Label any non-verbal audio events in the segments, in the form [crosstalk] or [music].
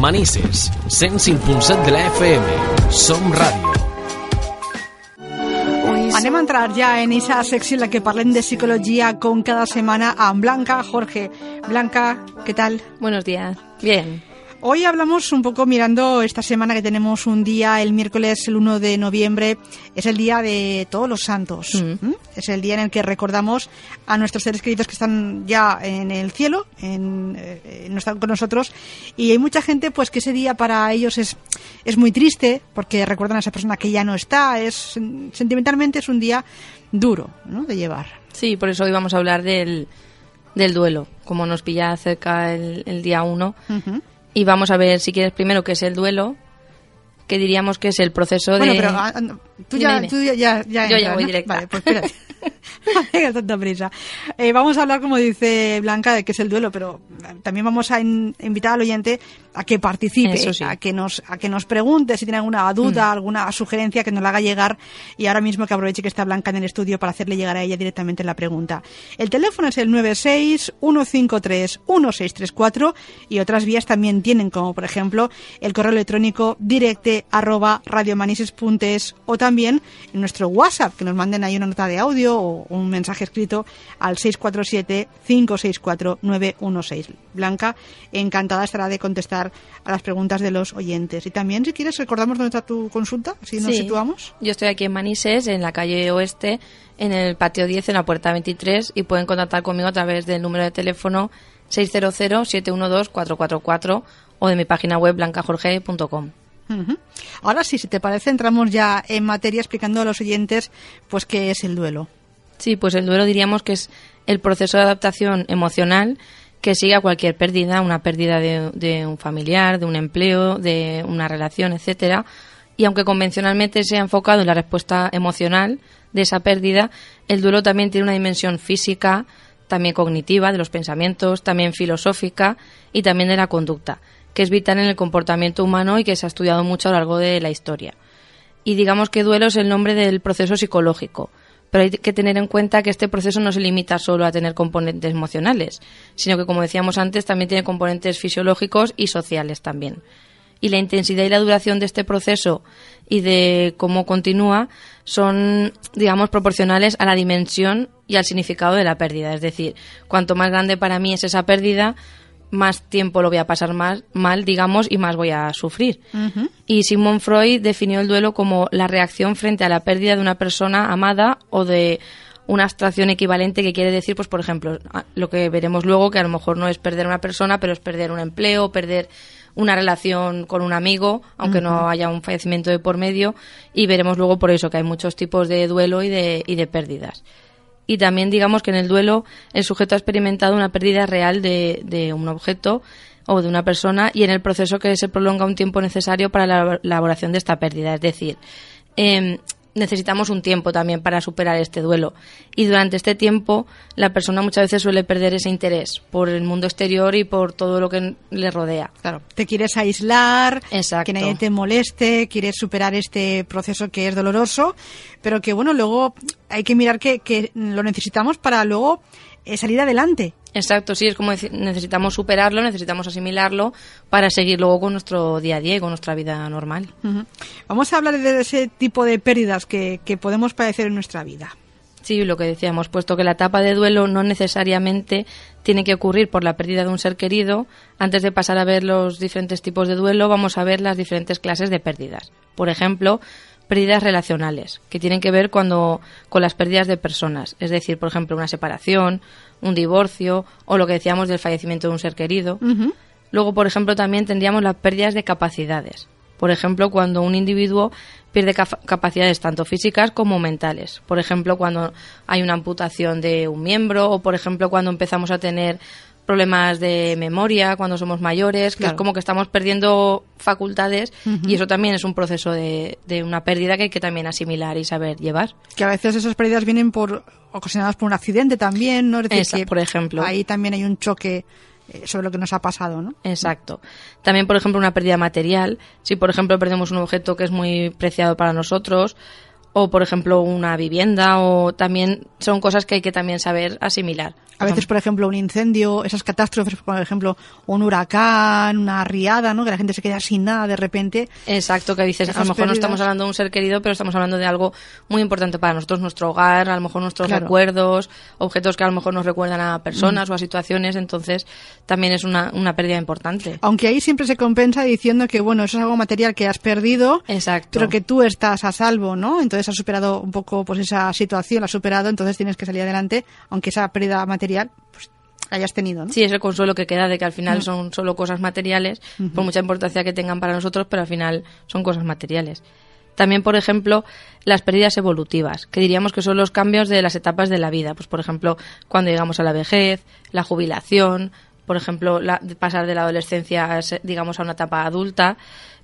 Manises, 105.7 de la FM. Som Ràdio. Anem a entrar ya en esa secció en la que parlem de psicología con cada semana a Blanca Jorge. Blanca, ¿qué tal? Buenos días. Bien. Hoy hablamos un poco mirando esta semana que tenemos un día, el miércoles, el 1 de noviembre, es el día de todos los santos. Mm. ¿Mm? Es el día en el que recordamos a nuestros seres queridos que están ya en el cielo, en, eh, no están con nosotros. Y hay mucha gente pues que ese día para ellos es, es muy triste porque recuerdan a esa persona que ya no está. Es Sentimentalmente es un día duro ¿no? de llevar. Sí, por eso hoy vamos a hablar del, del duelo, como nos pilla cerca el, el día 1. Ujú. Y vamos a ver, si quieres, primero qué es el duelo, que diríamos que es el proceso Bueno, de... pero ah, ah, tú, ya, tú ya, ya, ya Yo ya voy ¿no? directa. Vale, pues espérate. [laughs] [laughs] Tanta prisa. Eh, vamos a hablar, como dice Blanca, de qué es el duelo, pero también vamos a in- invitar al oyente a que participe, sí. a que nos a que nos pregunte si tiene alguna duda, alguna sugerencia que nos la haga llegar y ahora mismo que aproveche que está Blanca en el estudio para hacerle llegar a ella directamente la pregunta. El teléfono es el 96 153 1634 y otras vías también tienen como por ejemplo el correo electrónico directe arroba radiomanises.es o también en nuestro WhatsApp que nos manden ahí una nota de audio o un mensaje escrito al 647 564 916. Blanca, encantada estará de contestar a las preguntas de los oyentes. Y también, si quieres, recordamos dónde está tu consulta, si nos Sí. situamos. Yo estoy aquí en Manises, en la calle Oeste, en el patio 10, en la puerta 23, y pueden contactar conmigo a través del número de teléfono 600-712-444 o de mi página web blancajorge.com. Ahora sí, si te parece, entramos ya en materia explicando a los oyentes pues qué es el duelo. Sí, pues el duelo diríamos que es el proceso de adaptación emocional que sigue a cualquier pérdida, una pérdida de, de un familiar, de un empleo, de una relación, etcétera. Y aunque convencionalmente se ha enfocado en la respuesta emocional de esa pérdida, el duelo también tiene una dimensión física, también cognitiva, de los pensamientos, también filosófica y también de la conducta, que es vital en el comportamiento humano y que se ha estudiado mucho a lo largo de la historia. Y digamos que duelo es el nombre del proceso psicológico. Pero hay que tener en cuenta que este proceso no se limita solo a tener componentes emocionales, sino que, como decíamos antes, también tiene componentes fisiológicos y sociales también. Y la intensidad y la duración de este proceso y de cómo continúa son, digamos, proporcionales a la dimensión y al significado de la pérdida. Es decir, cuanto más grande para mí es esa pérdida, más tiempo lo voy a pasar más mal, digamos, y más voy a sufrir. Y Sigmund Freud definió el duelo como la reacción frente a la pérdida de una persona amada o de una abstracción equivalente que quiere decir, pues por ejemplo, lo que veremos luego, que a lo mejor no es perder una persona, pero es perder un empleo, perder una relación con un amigo, aunque no haya un fallecimiento de por medio, y veremos luego por eso que hay muchos tipos de duelo y de, y de pérdidas. Y también digamos que en el duelo el sujeto ha experimentado una pérdida real de, de un objeto o de una persona y en el proceso que se prolonga un tiempo necesario para la elaboración de esta pérdida. Es decir, em, necesitamos un tiempo también para superar este duelo. Y durante este tiempo la persona muchas veces suele perder ese interés por el mundo exterior y por todo lo que le rodea. Claro, te quieres aislar, Exacto. que nadie te moleste, quieres superar este proceso que es doloroso, pero que bueno, luego hay que mirar que, que lo necesitamos para luego salir adelante. Exacto, sí, es como decir, necesitamos superarlo, necesitamos asimilarlo para seguir luego con nuestro día a día y con nuestra vida normal. Vamos a hablar de ese tipo de pérdidas que, que podemos padecer en nuestra vida. Sí, lo que decíamos, puesto que la etapa de duelo no necesariamente tiene que ocurrir por la pérdida de un ser querido, antes de pasar a ver los diferentes tipos de duelo, vamos a ver las diferentes clases de pérdidas. Por ejemplo, pérdidas relacionales, que tienen que ver cuando, con las pérdidas de personas, es decir, por ejemplo, una separación, un divorcio o lo que decíamos del fallecimiento de un ser querido. Luego, por ejemplo, también tendríamos las pérdidas de capacidades. Por ejemplo, cuando un individuo pierde capacidades tanto físicas como mentales. Por ejemplo, cuando hay una amputación de un miembro o, por ejemplo, cuando empezamos a tener problemas de memoria cuando somos mayores, que Claro. es como que estamos perdiendo facultades y eso también es un proceso de, de una pérdida que hay que también asimilar y saber llevar. Que a veces esas pérdidas vienen por ocasionadas por un accidente también, ¿no? Es decir, Esa, que por ejemplo. Ahí también hay un choque eh, sobre lo que nos ha pasado, ¿no? Exacto. También, por ejemplo, una pérdida material. Si, por ejemplo, perdemos un objeto que es muy preciado para nosotros, o por ejemplo una vivienda o también son cosas que hay que también saber asimilar. A veces, por ejemplo, un incendio, esas catástrofes, por ejemplo, un huracán, una riada, ¿no? Que la gente se queda sin nada de repente. Exacto, que dices, a lo mejor no estamos hablando de un ser querido, pero estamos hablando de algo muy importante para nosotros, nuestro hogar, a lo mejor nuestros recuerdos, objetos que a lo mejor nos recuerdan a personas mm. o a situaciones, entonces también es una, una pérdida importante. Aunque ahí siempre se compensa diciendo que, bueno, eso es algo material que has perdido, Exacto. pero que tú estás a salvo, ¿no? Entonces has superado un poco pues esa situación, la has superado, entonces tienes que salir adelante, aunque esa pérdida material pues hayas tenido, ¿no? Sí, es el consuelo que queda de que al final son solo cosas materiales, por mucha importancia que tengan para nosotros, pero al final son cosas materiales. También, por ejemplo, las pérdidas evolutivas, que diríamos que son los cambios de las etapas de la vida. Pues, por ejemplo, cuando llegamos a la vejez, la jubilación, por ejemplo, la, pasar de la adolescencia, digamos, a una etapa adulta.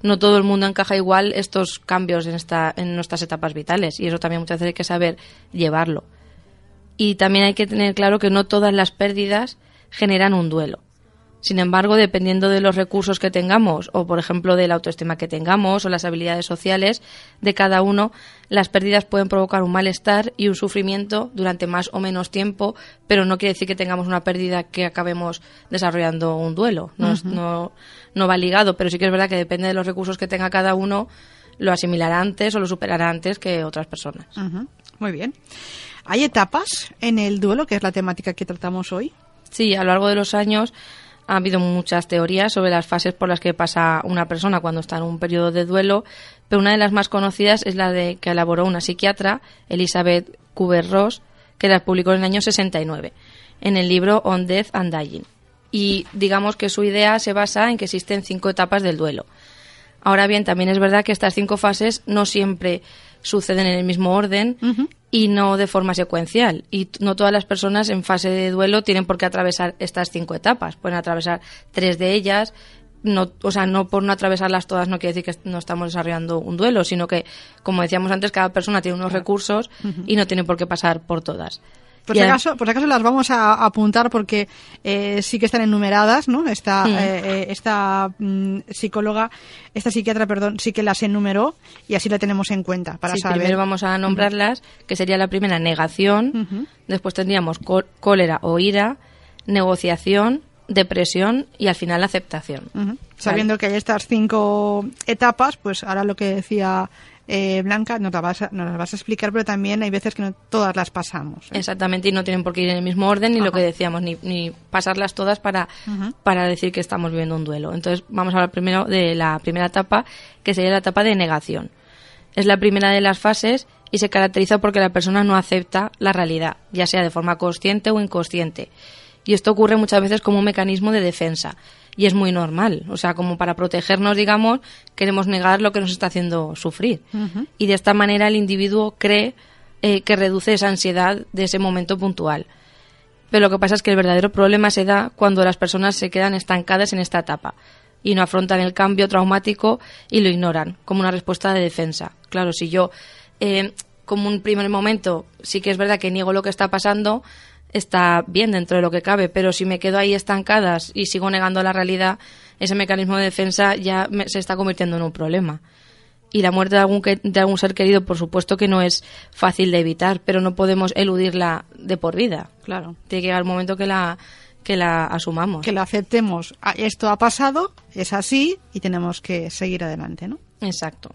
No todo el mundo encaja igual estos cambios en, esta, en nuestras etapas vitales y eso también muchas veces hay que saber llevarlo. Y también hay que tener claro que no todas las pérdidas generan un duelo. Sin embargo, dependiendo de los recursos que tengamos, o por ejemplo de la autoestima que tengamos, o las habilidades sociales de cada uno, las pérdidas pueden provocar un malestar y un sufrimiento durante más o menos tiempo, pero no quiere decir que tengamos una pérdida que acabemos desarrollando un duelo. No, no, va ligado, pero sí que es verdad que depende de los recursos que tenga cada uno, lo asimilará antes o lo superará antes que otras personas. Muy bien. ¿Hay etapas en el duelo, que es la temática que tratamos hoy? Sí, a lo largo de los años ha habido muchas teorías sobre las fases por las que pasa una persona cuando está en un periodo de duelo, pero una de las más conocidas es la de que elaboró una psiquiatra, Elizabeth Kubler-Ross, que la publicó en el año 69, en el libro On Death and Dying. Y digamos que su idea se basa en que existen cinco etapas del duelo. Ahora bien, también es verdad que estas cinco fases no siempre suceden en el mismo orden y no de forma secuencial. Y no todas las personas en fase de duelo tienen por qué atravesar estas cinco etapas. Pueden atravesar tres de ellas. No, o sea, no por no atravesarlas todas no quiere decir que no estamos desarrollando un duelo, sino que, como decíamos antes, cada persona tiene unos recursos y no tiene por qué pasar por todas. Por si, acaso, por acaso las vamos a apuntar porque eh, sí que están enumeradas, ¿no? Esta, eh, eh, esta mm, psicóloga, esta psiquiatra, perdón, sí que las enumeró y así la tenemos en cuenta para saber. Primero vamos a nombrarlas, que sería la primera negación, después tendríamos cólera o ira, negociación, depresión y al final aceptación. Sabiendo que hay estas cinco etapas, pues ahora lo que decía eh, Blanca, nos, la vas a, nos las vas a explicar, pero también hay veces que no todas las pasamos. ¿eh? Exactamente, y no tienen por qué ir en el mismo orden, ni lo que decíamos, ni, ni pasarlas todas para, para decir que estamos viviendo un duelo. Entonces, vamos a hablar primero de la primera etapa, que sería la etapa de negación. Es la primera de las fases y se caracteriza porque la persona no acepta la realidad, ya sea de forma consciente o inconsciente. Y esto ocurre muchas veces como un mecanismo de defensa y es muy normal. O sea, como para protegernos, digamos, queremos negar lo que nos está haciendo sufrir. Y de esta manera el individuo cree eh, que reduce esa ansiedad de ese momento puntual. Pero lo que pasa es que el verdadero problema se da cuando las personas se quedan estancadas en esta etapa y no afrontan el cambio traumático y lo ignoran como una respuesta de defensa. Claro, si yo, eh, como un primer momento, sí que es verdad que niego lo que está pasando, está bien dentro de lo que cabe, pero si me quedo ahí estancadas y sigo negando la realidad, ese mecanismo de defensa ya se está convirtiendo en un problema. Y la muerte de algún, de algún ser querido, por supuesto que no es fácil de evitar, pero no podemos eludirla de por vida. Claro. Tiene que llegar el momento que la, que la asumamos. Que la aceptemos. Ah, esto ha pasado, es así y tenemos que seguir adelante, ¿no? Exacto.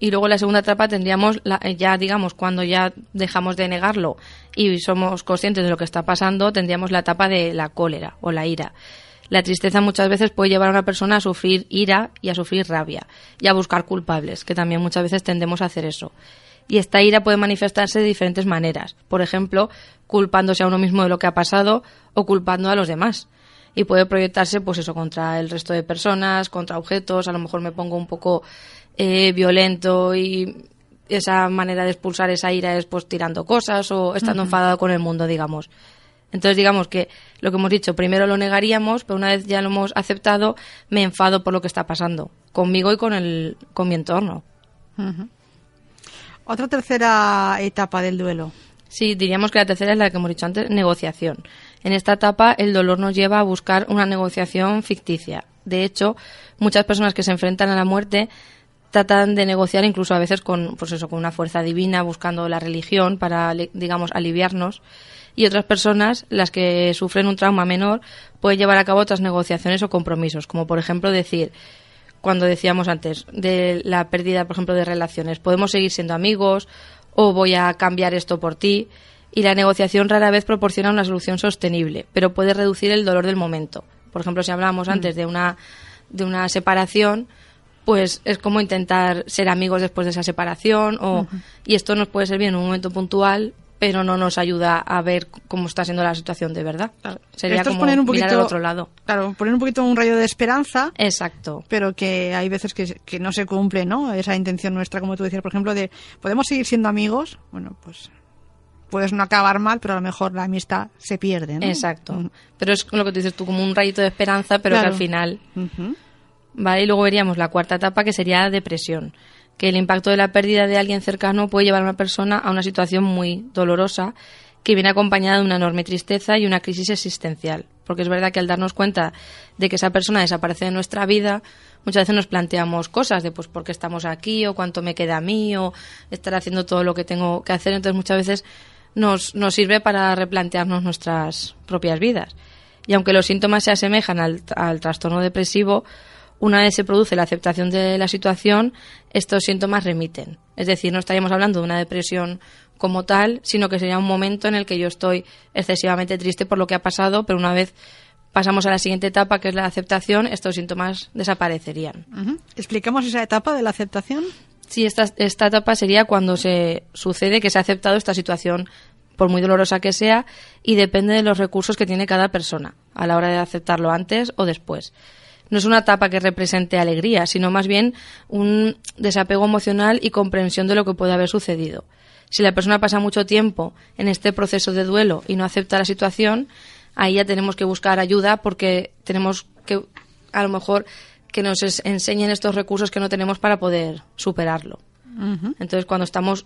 Y luego la segunda etapa tendríamos la, eh, ya, digamos, cuando ya dejamos de negarlo y somos conscientes de lo que está pasando, tendríamos la etapa de la cólera o la ira. La tristeza muchas veces puede llevar a una persona a sufrir ira y a sufrir rabia y a buscar culpables, que también muchas veces tendemos a hacer eso. Y esta ira puede manifestarse de diferentes maneras. Por ejemplo, culpándose a uno mismo de lo que ha pasado o culpando a los demás y puede proyectarse pues eso contra el resto de personas, contra objetos, a lo mejor me pongo un poco eh, violento y esa manera de expulsar esa ira es pues tirando cosas o estando enfadado con el mundo, digamos. Entonces, digamos que lo que hemos dicho, primero lo negaríamos, pero una vez ya lo hemos aceptado, me enfado por lo que está pasando, conmigo y con, el, con mi entorno. Otra tercera etapa del duelo. Sí, diríamos que la tercera es la que hemos dicho antes, negociación. En esta etapa, el dolor nos lleva a buscar una negociación ficticia. De hecho, muchas personas que se enfrentan a la muerte tratan de negociar incluso a veces con, pues eso, con una fuerza divina, buscando la religión para, digamos, aliviarnos. Y otras personas, las que sufren un trauma menor, pueden llevar a cabo otras negociaciones o compromisos, como por ejemplo decir, cuando decíamos antes, de la pérdida, por ejemplo, de relaciones, podemos seguir siendo amigos o voy a cambiar esto por ti. Y la negociación rara vez proporciona una solución sostenible, pero puede reducir el dolor del momento. Por ejemplo, si hablábamos antes de una, de una separación, pues es como intentar ser amigos después de esa separación o, y esto nos puede servir en un momento puntual pero no nos ayuda a ver cómo está siendo la situación de verdad. Sería como poner un poquito, mirar al otro lado. Claro, poner un poquito un rayo de esperanza. Exacto. Pero que hay veces que, que no se cumple, ¿no? Esa intención nuestra, como tú decías, por ejemplo, de ¿podemos seguir siendo amigos? Bueno, pues puedes no acabar mal, pero a lo mejor la amistad se pierde, ¿no? Exacto. Mm. Pero es lo que dices tú, como un rayito de esperanza, pero que al final... Vale, y luego veríamos la cuarta etapa que sería depresión, que el impacto de la pérdida de alguien cercano puede llevar a una persona a una situación muy dolorosa que viene acompañada de una enorme tristeza y una crisis existencial. Porque es verdad que al darnos cuenta de que esa persona desaparece de nuestra vida, muchas veces nos planteamos cosas de pues por qué estamos aquí o cuánto me queda a mí o estar haciendo todo lo que tengo que hacer. Entonces muchas veces nos, nos sirve para replantearnos nuestras propias vidas. Y aunque los síntomas se asemejan al, al trastorno depresivo, una vez se produce la aceptación de la situación, estos síntomas remiten. Es decir, no estaríamos hablando de una depresión como tal, sino que sería un momento en el que yo estoy excesivamente triste por lo que ha pasado, pero una vez pasamos a la siguiente etapa, que es la aceptación, estos síntomas desaparecerían. ¿Explicamos esa etapa de la aceptación? Sí, esta, esta etapa sería cuando se sucede que se ha aceptado esta situación por muy dolorosa que sea, y depende de los recursos que tiene cada persona a la hora de aceptarlo antes o después no es una etapa que represente alegría, sino más bien un desapego emocional y comprensión de lo que puede haber sucedido. Si la persona pasa mucho tiempo en este proceso de duelo y no acepta la situación, ahí ya tenemos que buscar ayuda porque tenemos que, a lo mejor, que nos enseñen estos recursos que no tenemos para poder superarlo. Entonces, cuando estamos,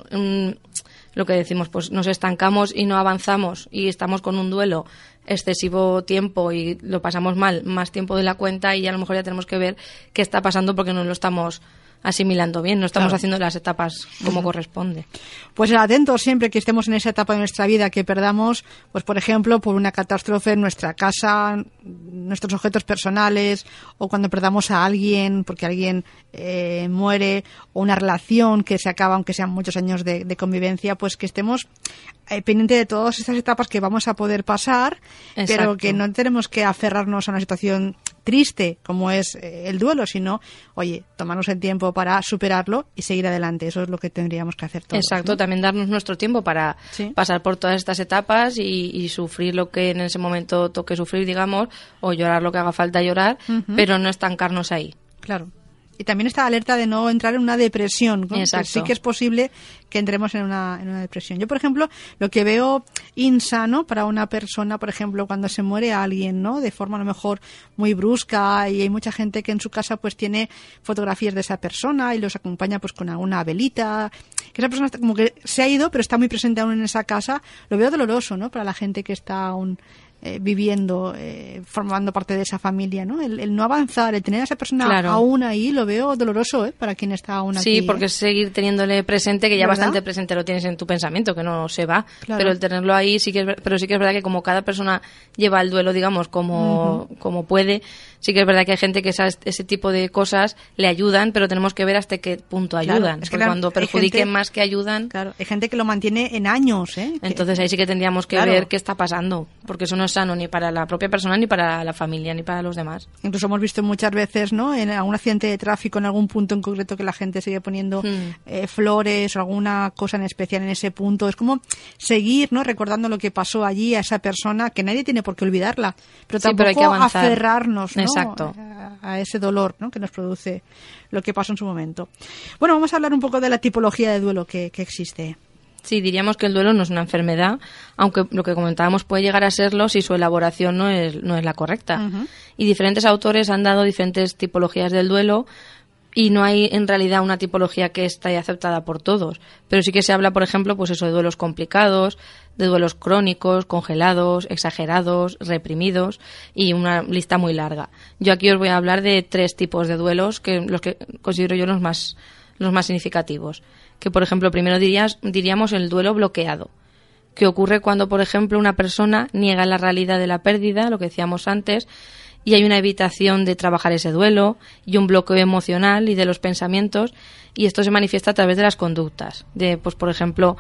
lo que decimos, pues nos estancamos y no avanzamos y estamos con un duelo excesivo tiempo y lo pasamos mal más tiempo de la cuenta y a lo mejor ya tenemos que ver qué está pasando porque no lo estamos asimilando bien, no estamos haciendo las etapas como corresponde. Pues atentos siempre que estemos en esa etapa de nuestra vida que perdamos, pues por ejemplo, por una catástrofe en nuestra casa, nuestros objetos personales, o cuando perdamos a alguien porque alguien eh, muere, o una relación que se acaba, aunque sean muchos años de, convivencia, pues que estemos eh, pendientes de todas estas etapas que vamos a poder pasar, pero que no tenemos que aferrarnos a una situación triste como es eh, el duelo, sino, oye, tomarnos el tiempo para superarlo y seguir adelante. Eso es lo que tendríamos que hacer todos. Exacto, también darnos nuestro tiempo para pasar por todas estas etapas y, sufrir lo que en ese momento toque sufrir, digamos, o llorar lo que haga falta llorar, pero no estancarnos ahí. Claro y también está alerta de no entrar en una depresión. sí que es posible que entremos en una, en una depresión. Yo, por ejemplo, lo que veo insano para una persona, por ejemplo, cuando se muere alguien, ¿no? De forma a lo mejor muy brusca y hay mucha gente que en su casa pues tiene fotografías de esa persona y los acompaña pues con alguna velita. Que esa persona como que se ha ido pero está muy presente aún en esa casa. Lo veo doloroso, ¿no? Para la gente que está aún eh, viviendo, eh, formando parte de esa familia, ¿no? El, no avanzar, el tener a esa persona aún ahí, lo veo doloroso, ¿eh? Para quien está aún aquí. Sí, porque seguir teniéndole presente, que ya bastante presente lo tienes en tu pensamiento, que no se va, pero el tenerlo ahí sí que es, pero sí que es verdad que como cada persona lleva el duelo, digamos, como, como puede, sí que es verdad que hay gente que ese tipo de cosas le ayudan, pero tenemos que ver hasta qué punto ayudan. es que cuando perjudiquen más que ayudan. Claro, hay gente que lo mantiene en años, ¿eh? Entonces ahí sí que tendríamos que ver qué está pasando, porque eso no es sano ni para la propia persona, ni para la familia, ni para los demás. Incluso hemos visto muchas veces, ¿no? En algún accidente de tráfico, en algún punto en concreto, que la gente sigue poniendo hmm. eh, flores o alguna cosa en especial en ese punto. Es como seguir, ¿no? Recordando lo que pasó allí a esa persona, que nadie tiene por qué olvidarla, pero tampoco hay que aferrarnos, ¿no? Exacto. A, ese dolor ¿no? que nos produce lo que pasó en su momento. Bueno, vamos a hablar un poco de la tipología de duelo que, existe. Sí, diríamos que el duelo no es una enfermedad, aunque lo que comentábamos puede llegar a serlo si su elaboración no es, no es la correcta. Y diferentes autores han dado diferentes tipologías del duelo, y no hay en realidad una tipología que esté aceptada por todos. Pero sí que se habla, por ejemplo, pues eso de duelos complicados, de duelos crónicos, congelados, exagerados, reprimidos y una lista muy larga. Yo aquí os voy a hablar de tres tipos de duelos que los que considero yo los más los más significativos. Que por ejemplo, primero dirías, diríamos el duelo bloqueado, que ocurre cuando, por ejemplo, una persona niega la realidad de la pérdida, lo que decíamos antes, y hay una evitación de trabajar ese duelo y un bloqueo emocional y de los pensamientos y esto se manifiesta a través de las conductas de pues por ejemplo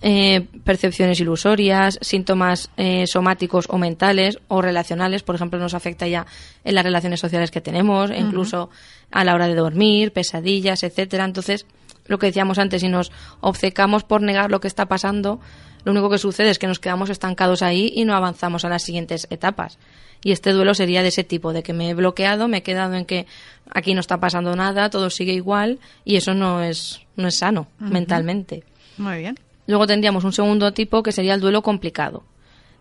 eh, percepciones ilusorias síntomas eh, somáticos o mentales o relacionales por ejemplo nos afecta ya en las relaciones sociales que tenemos incluso a la hora de dormir pesadillas etcétera. Entonces lo que decíamos antes si nos obcecamos por negar lo que está pasando lo único que sucede es que nos quedamos estancados ahí y no avanzamos a las siguientes etapas y este duelo sería de ese tipo, de que me he bloqueado, me he quedado en que aquí no está pasando nada, todo sigue igual y eso no es, no es sano mentalmente. Muy bien. Luego tendríamos un segundo tipo que sería el duelo complicado,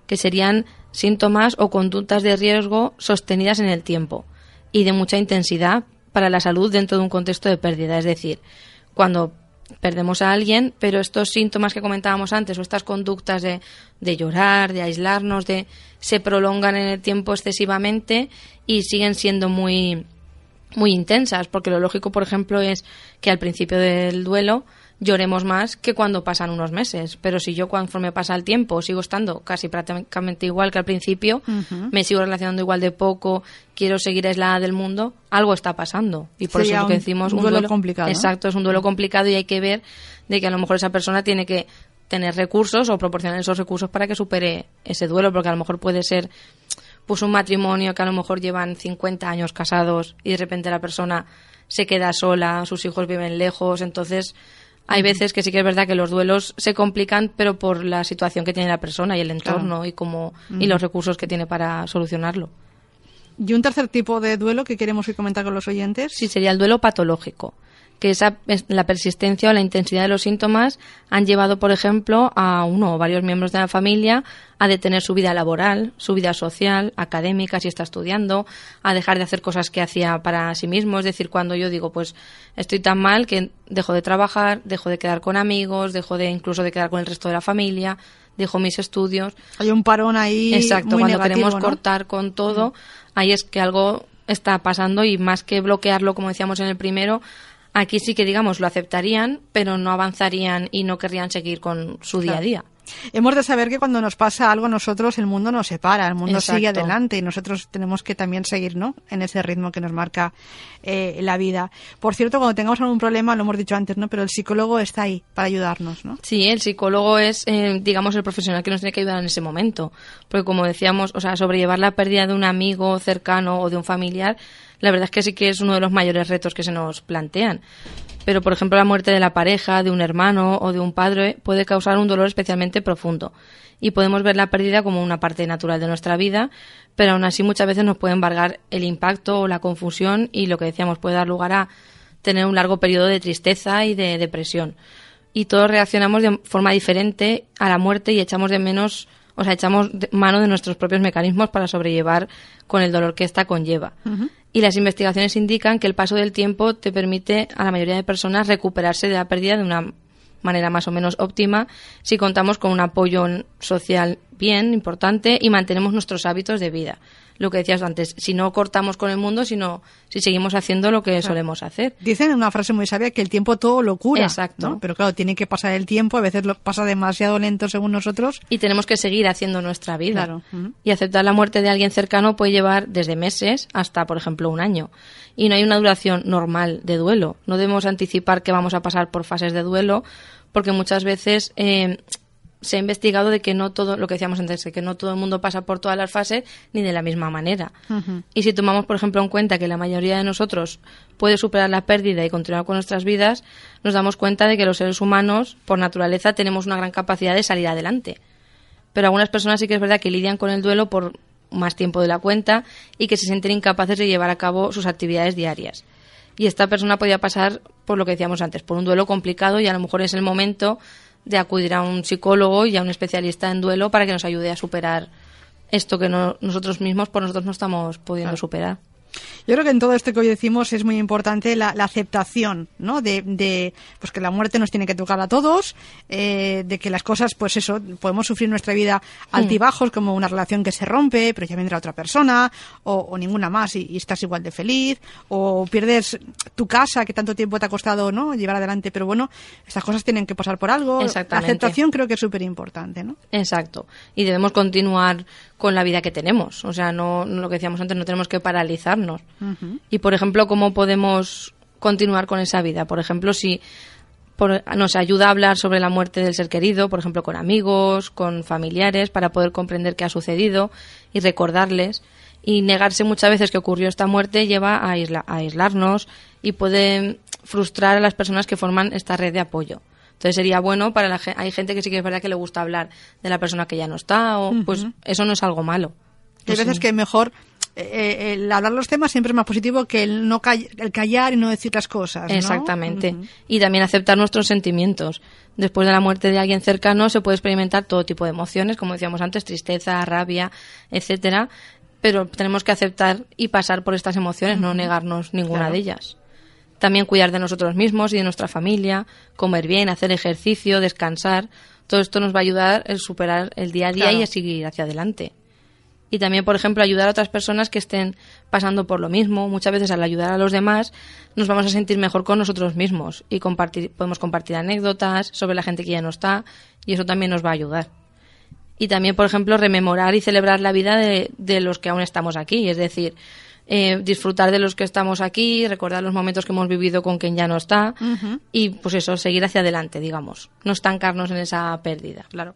que serían síntomas o conductas de riesgo sostenidas en el tiempo y de mucha intensidad para la salud dentro de un contexto de pérdida. Es decir, cuando perdemos a alguien, pero estos síntomas que comentábamos antes o estas conductas de, de, llorar, de aislarnos, de se prolongan en el tiempo excesivamente y siguen siendo muy muy intensas, porque lo lógico, por ejemplo, es que al principio del duelo lloremos más que cuando pasan unos meses. Pero si yo conforme pasa el tiempo sigo estando casi prácticamente igual que al principio, me sigo relacionando igual de poco, quiero seguir aislada del mundo, algo está pasando. Y por eso es lo que decimos un, duelo, complicado. Exacto, es un duelo complicado y hay que ver de que a lo mejor esa persona tiene que tener recursos o proporcionar esos recursos para que supere ese duelo, porque a lo mejor puede ser pues un matrimonio que a lo mejor llevan 50 años casados y de repente la persona se queda sola, sus hijos viven lejos, entonces hay veces que sí que es verdad que los duelos se complican, pero por la situación que tiene la persona y el entorno y como y los recursos que tiene para solucionarlo. ¿Y un tercer tipo de duelo que queremos comentar con los oyentes? Sí, sería el duelo patológico que esa, la persistencia o la intensidad de los síntomas han llevado, por ejemplo, a uno o varios miembros de la familia a detener su vida laboral, su vida social, académica, si está estudiando, a dejar de hacer cosas que hacía para sí mismo. Es decir, cuando yo digo, pues estoy tan mal que dejo de trabajar, dejo de quedar con amigos, dejo de incluso de quedar con el resto de la familia, dejo mis estudios. Hay un parón ahí. Exacto, cuando queremos cortar con todo, ahí es que algo está pasando y más que bloquearlo, como decíamos en el primero, Aquí sí que, digamos, lo aceptarían, pero no avanzarían y no querrían seguir con su día a día. Hemos de saber que cuando nos pasa algo a nosotros, el mundo nos separa, el mundo sigue adelante y nosotros tenemos que también seguir ¿no? en ese ritmo que nos marca eh, la vida. Por cierto, cuando tengamos algún problema, lo hemos dicho antes, ¿no? pero el psicólogo está ahí para ayudarnos. ¿no? Sí, el psicólogo es, eh, digamos, el profesional que nos tiene que ayudar en ese momento. Porque como decíamos, o sea, sobrellevar la pérdida de un amigo cercano o de un familiar la verdad es que sí que es uno de los mayores retos que se nos plantean. Pero, por ejemplo, la muerte de la pareja, de un hermano o de un padre puede causar un dolor especialmente profundo. Y podemos ver la pérdida como una parte natural de nuestra vida, pero aún así muchas veces nos puede embargar el impacto o la confusión y lo que decíamos puede dar lugar a tener un largo periodo de tristeza y de depresión. Y todos reaccionamos de forma diferente a la muerte y echamos de menos o sea, echamos mano de nuestros propios mecanismos para sobrellevar con el dolor que ésta conlleva. Y las investigaciones indican que el paso del tiempo te permite a la mayoría de personas recuperarse de la pérdida de una manera más o menos óptima si contamos con un apoyo social bien importante y mantenemos nuestros hábitos de vida lo que decías antes, si no cortamos con el mundo, sino si seguimos haciendo lo que solemos hacer. Dicen una frase muy sabia que el tiempo todo lo cura. Exacto. Pero claro, tiene que pasar el tiempo, a veces lo pasa demasiado lento según nosotros. Y tenemos que seguir haciendo nuestra vida. Claro. Y aceptar la muerte de alguien cercano puede llevar desde meses hasta, por ejemplo, un año. Y no hay una duración normal de duelo. No debemos anticipar que vamos a pasar por fases de duelo, porque muchas veces eh, se ha investigado de que no todo, lo que decíamos antes, que no todo el mundo pasa por todas las fases ni de la misma manera. Y si tomamos, por ejemplo, en cuenta que la mayoría de nosotros puede superar la pérdida y continuar con nuestras vidas, nos damos cuenta de que los seres humanos, por naturaleza, tenemos una gran capacidad de salir adelante. Pero algunas personas sí que es verdad que lidian con el duelo por más tiempo de la cuenta y que se sienten incapaces de llevar a cabo sus actividades diarias. Y esta persona podría pasar por lo que decíamos antes, por un duelo complicado y a lo mejor es el momento de acudir a un psicólogo y a un especialista en duelo para que nos ayude a superar esto que nosotros mismos por nosotros no estamos pudiendo superar. Yo creo que en todo esto que hoy decimos es muy importante la, aceptación, ¿no? De, de, pues que la muerte nos tiene que tocar a todos, eh, de que las cosas, pues eso, podemos sufrir nuestra vida altibajos, como una relación que se rompe, pero ya vendrá otra persona, o, ninguna más y, estás igual de feliz, o pierdes tu casa que tanto tiempo te ha costado, ¿no? Llevar adelante, pero bueno, estas cosas tienen que pasar por algo. La aceptación creo que es súper importante, ¿no? Exacto. Y debemos continuar con la vida que tenemos. O sea, no, lo que decíamos antes, no tenemos que paralizarnos. Y, por ejemplo, ¿cómo podemos continuar con esa vida? Por ejemplo, si nos ayuda a hablar sobre la muerte del ser querido, por ejemplo, con amigos, con familiares, para poder comprender qué ha sucedido y recordarles. Y negarse muchas veces que ocurrió esta muerte lleva a, a aislarnos y puede frustrar a las personas que forman esta red de apoyo. Entonces sería bueno para la gente. Hay gente que sí que es verdad que le gusta hablar de la persona que ya no está, o pues eso no es algo malo. Hay veces que mejor eh, eh, el hablar los temas siempre es más positivo que el no el callar y no decir las cosas. Exactamente. Y también aceptar nuestros sentimientos. Después de la muerte de alguien cercano se puede experimentar todo tipo de emociones, como decíamos antes, tristeza, rabia, etcétera. Pero tenemos que aceptar y pasar por estas emociones, no negarnos ninguna de ellas. También cuidar de nosotros mismos y de nuestra familia, comer bien, hacer ejercicio, descansar. Todo esto nos va a ayudar a superar el día a día y a seguir hacia adelante. Y también, por ejemplo, ayudar a otras personas que estén pasando por lo mismo. Muchas veces al ayudar a los demás nos vamos a sentir mejor con nosotros mismos y compartir, podemos compartir anécdotas sobre la gente que ya no está y eso también nos va a ayudar. Y también, por ejemplo, rememorar y celebrar la vida de, de los que aún estamos aquí. Es decir, eh, disfrutar de los que estamos aquí, recordar los momentos que hemos vivido con quien ya no está y pues eso, seguir hacia adelante, digamos, no estancarnos en esa pérdida, claro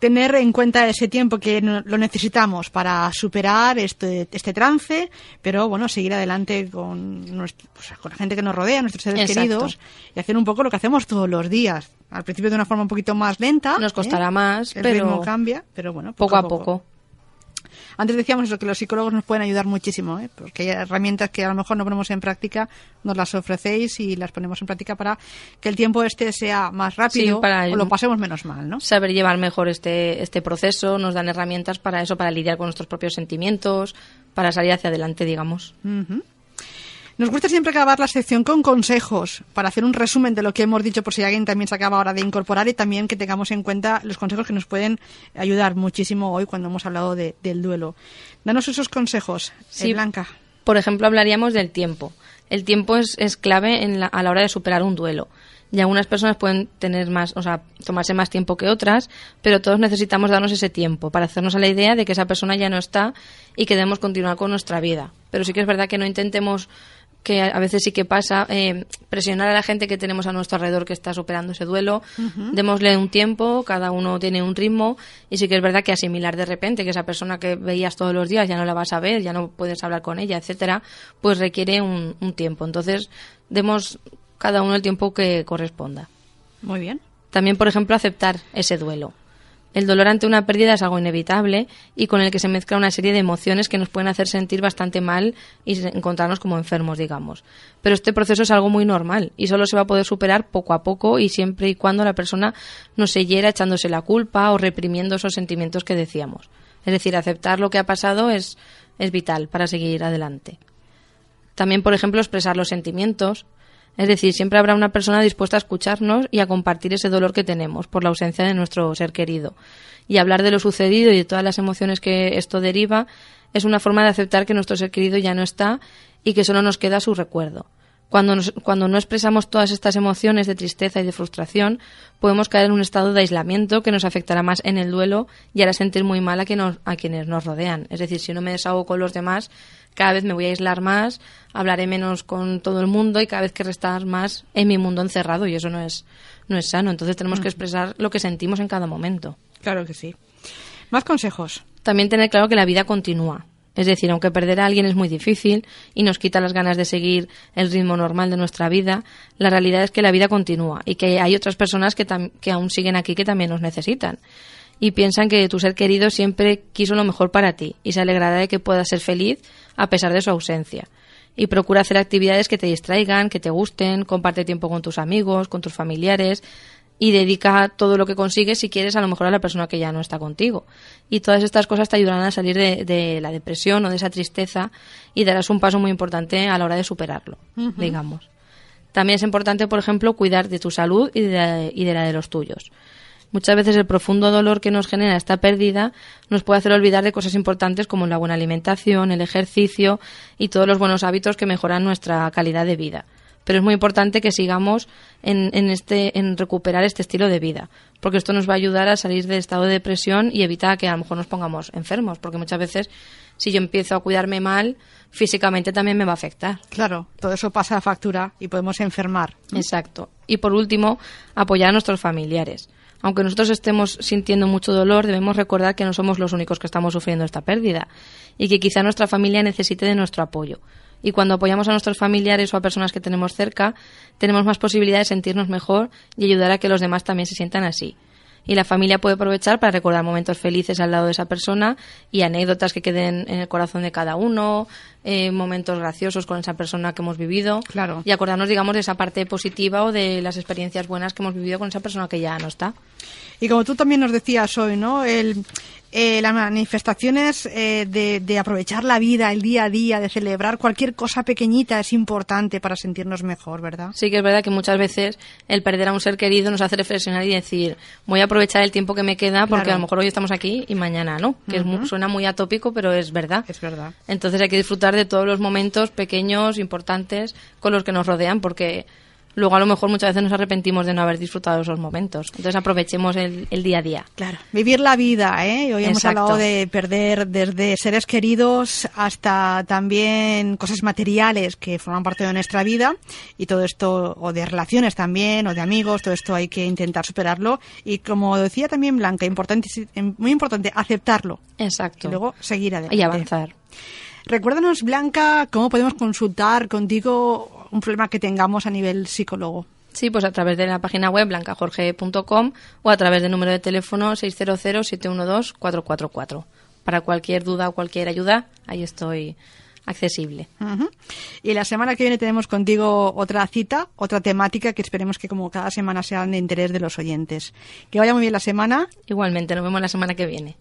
tener en cuenta ese tiempo que lo necesitamos para superar este, este trance, pero bueno, seguir adelante con, pues, con la gente que nos rodea, nuestros seres queridos, y hacer un poco lo que hacemos todos los días. Al principio de una forma un poquito más lenta. Nos costará ¿eh? más, el pero ritmo cambia, pero bueno, poco, a poco. Antes decíamos eso, que los psicólogos nos pueden ayudar muchísimo, ¿eh? porque hay herramientas que a lo mejor no ponemos en práctica, nos las ofrecéis y las ponemos en práctica para que el tiempo este sea más rápido para o lo pasemos menos mal, ¿no? Saber llevar mejor este, este proceso, nos dan herramientas para eso, para lidiar con nuestros propios sentimientos, para salir hacia adelante, digamos. Nos gusta siempre acabar la sección con consejos para hacer un resumen de lo que hemos dicho por si alguien también se acaba ahora de incorporar y también que tengamos en cuenta los consejos que nos pueden ayudar muchísimo hoy cuando hemos hablado del duelo. Danos esos consejos, eh, sí, Blanca. Por ejemplo, hablaríamos del tiempo. El tiempo es, es clave en a la hora de superar un duelo y algunas personas pueden tener más, o sea, tomarse más tiempo que otras, pero todos necesitamos darnos ese tiempo para hacernos a la idea de que esa persona ya no está y que debemos continuar con nuestra vida. Pero sí que es verdad que no intentemos que a veces sí que pasa, eh, presionar a la gente que tenemos a nuestro alrededor que está superando ese duelo, démosle un tiempo, cada uno tiene un ritmo y sí que es verdad que asimilar de repente que esa persona que veías todos los días ya no la vas a ver, ya no puedes hablar con ella, etcétera, pues requiere un, un tiempo. Entonces, demos cada uno el tiempo que corresponda. Muy bien. También, por ejemplo, aceptar ese duelo. El dolor ante una pérdida es algo inevitable y con el que se mezcla una serie de emociones que nos pueden hacer sentir bastante mal y encontrarnos como enfermos, digamos. Pero este proceso es algo muy normal y solo se va a poder superar poco a poco y siempre y cuando la persona no se hiera echándose la culpa o reprimiendo esos sentimientos que decíamos. Es decir, aceptar lo que ha pasado es, es vital para seguir adelante. También, por ejemplo, expresar los sentimientos, es decir, siempre habrá una persona dispuesta a escucharnos y a compartir ese dolor que tenemos por la ausencia de nuestro ser querido. Y hablar de lo sucedido y de todas las emociones que esto deriva es una forma de aceptar que nuestro ser querido ya no está y que solo nos queda su recuerdo. Cuando, cuando no expresamos todas estas emociones de tristeza y de frustración, podemos caer en un estado de aislamiento que nos afectará más en el duelo y hará sentir muy mal a, a quienes nos rodean. Es decir, si no me desahogo con los demás, cada vez me voy a aislar más, hablaré menos con todo el mundo y cada vez que restar más en mi mundo encerrado y eso no es, no es sano. Entonces tenemos que mm. expresar lo que sentimos en cada momento. Claro que sí. Más consejos. También tener claro que la vida continúa. Es decir, aunque perder a alguien es muy difícil y nos quita las ganas de seguir el ritmo normal de nuestra vida, la realidad es que la vida continúa y que hay otras personas que, que aún siguen aquí que también nos necesitan y piensan que tu ser querido siempre quiso lo mejor para ti y se alegrará de que puedas ser feliz a pesar de su ausencia. Y procura hacer actividades que te distraigan, que te gusten, comparte tiempo con tus amigos, con tus familiares. y dedica todo lo que consigues, si quieres, a lo mejor a la persona que ya no está contigo. Y todas estas cosas te ayudarán a salir de, la depresión o de esa tristeza y darás un paso muy importante a la hora de superarlo, digamos. También es importante, por ejemplo, cuidar de tu salud y de, y de la de los tuyos. Muchas veces el profundo dolor que nos genera esta pérdida nos puede hacer olvidar de cosas importantes como la buena alimentación, el ejercicio y todos los buenos hábitos que mejoran nuestra calidad de vida pero es muy importante que sigamos en, en, este, en recuperar este estilo de vida, porque esto nos va a ayudar a salir del estado de depresión y evita que a lo mejor nos pongamos enfermos, porque muchas veces si yo empiezo a cuidarme mal, físicamente también me va a afectar. Claro, todo eso pasa a factura y podemos enfermar. Exacto. Y por último, apoyar a nuestros familiares. Aunque nosotros estemos sintiendo mucho dolor, debemos recordar que no somos los únicos que estamos sufriendo esta pérdida y que quizá nuestra familia necesite de nuestro apoyo y cuando apoyamos a nuestros familiares o a personas que tenemos cerca, tenemos más posibilidad de sentirnos mejor y ayudar a que los demás también se sientan así. Y la familia puede aprovechar para recordar momentos felices al lado de esa persona y anécdotas que queden en el corazón de cada uno, eh, momentos graciosos con esa persona que hemos vivido. Claro. Y acordarnos, digamos, de esa parte positiva o de las experiencias buenas que hemos vivido con esa persona que ya no está. Y como tú también nos decías hoy, ¿no? El, eh, las manifestaciones eh, de, aprovechar la vida, el día a día, de celebrar cualquier cosa pequeñita es importante para sentirnos mejor, ¿verdad? Sí, que es verdad que muchas veces el perder a un ser querido nos hace reflexionar y decir, voy a aprovechar el tiempo que me queda porque a lo mejor hoy estamos aquí y mañana no, que suena muy atópico, pero es verdad. Es verdad. Entonces hay que disfrutar de todos los momentos pequeños, importantes, con los que nos rodean, porque luego a lo mejor muchas veces nos arrepentimos de no haber disfrutado esos momentos. Entonces aprovechemos el, día a día. Claro, vivir la vida, ¿eh? Hoy hemos hablado de perder desde seres queridos hasta también cosas materiales que forman parte de nuestra vida y todo esto, o de relaciones también, o de amigos, todo esto hay que intentar superarlo y como decía también Blanca, importante, muy importante aceptarlo. Exacto. Y luego seguir adelante. Y avanzar. Recuérdanos, Blanca, cómo podemos consultar contigo un problema que tengamos a nivel psicólogo. Sí, pues a través de la página web blancajorge.com o a través del número de teléfono 600-712-444. Para cualquier duda o cualquier ayuda, ahí estoy accesible. Y la semana que viene tenemos contigo otra cita, otra temática que esperemos que como cada semana sea de interés de los oyentes. Que vaya muy bien la semana. Igualmente, nos vemos la semana que viene.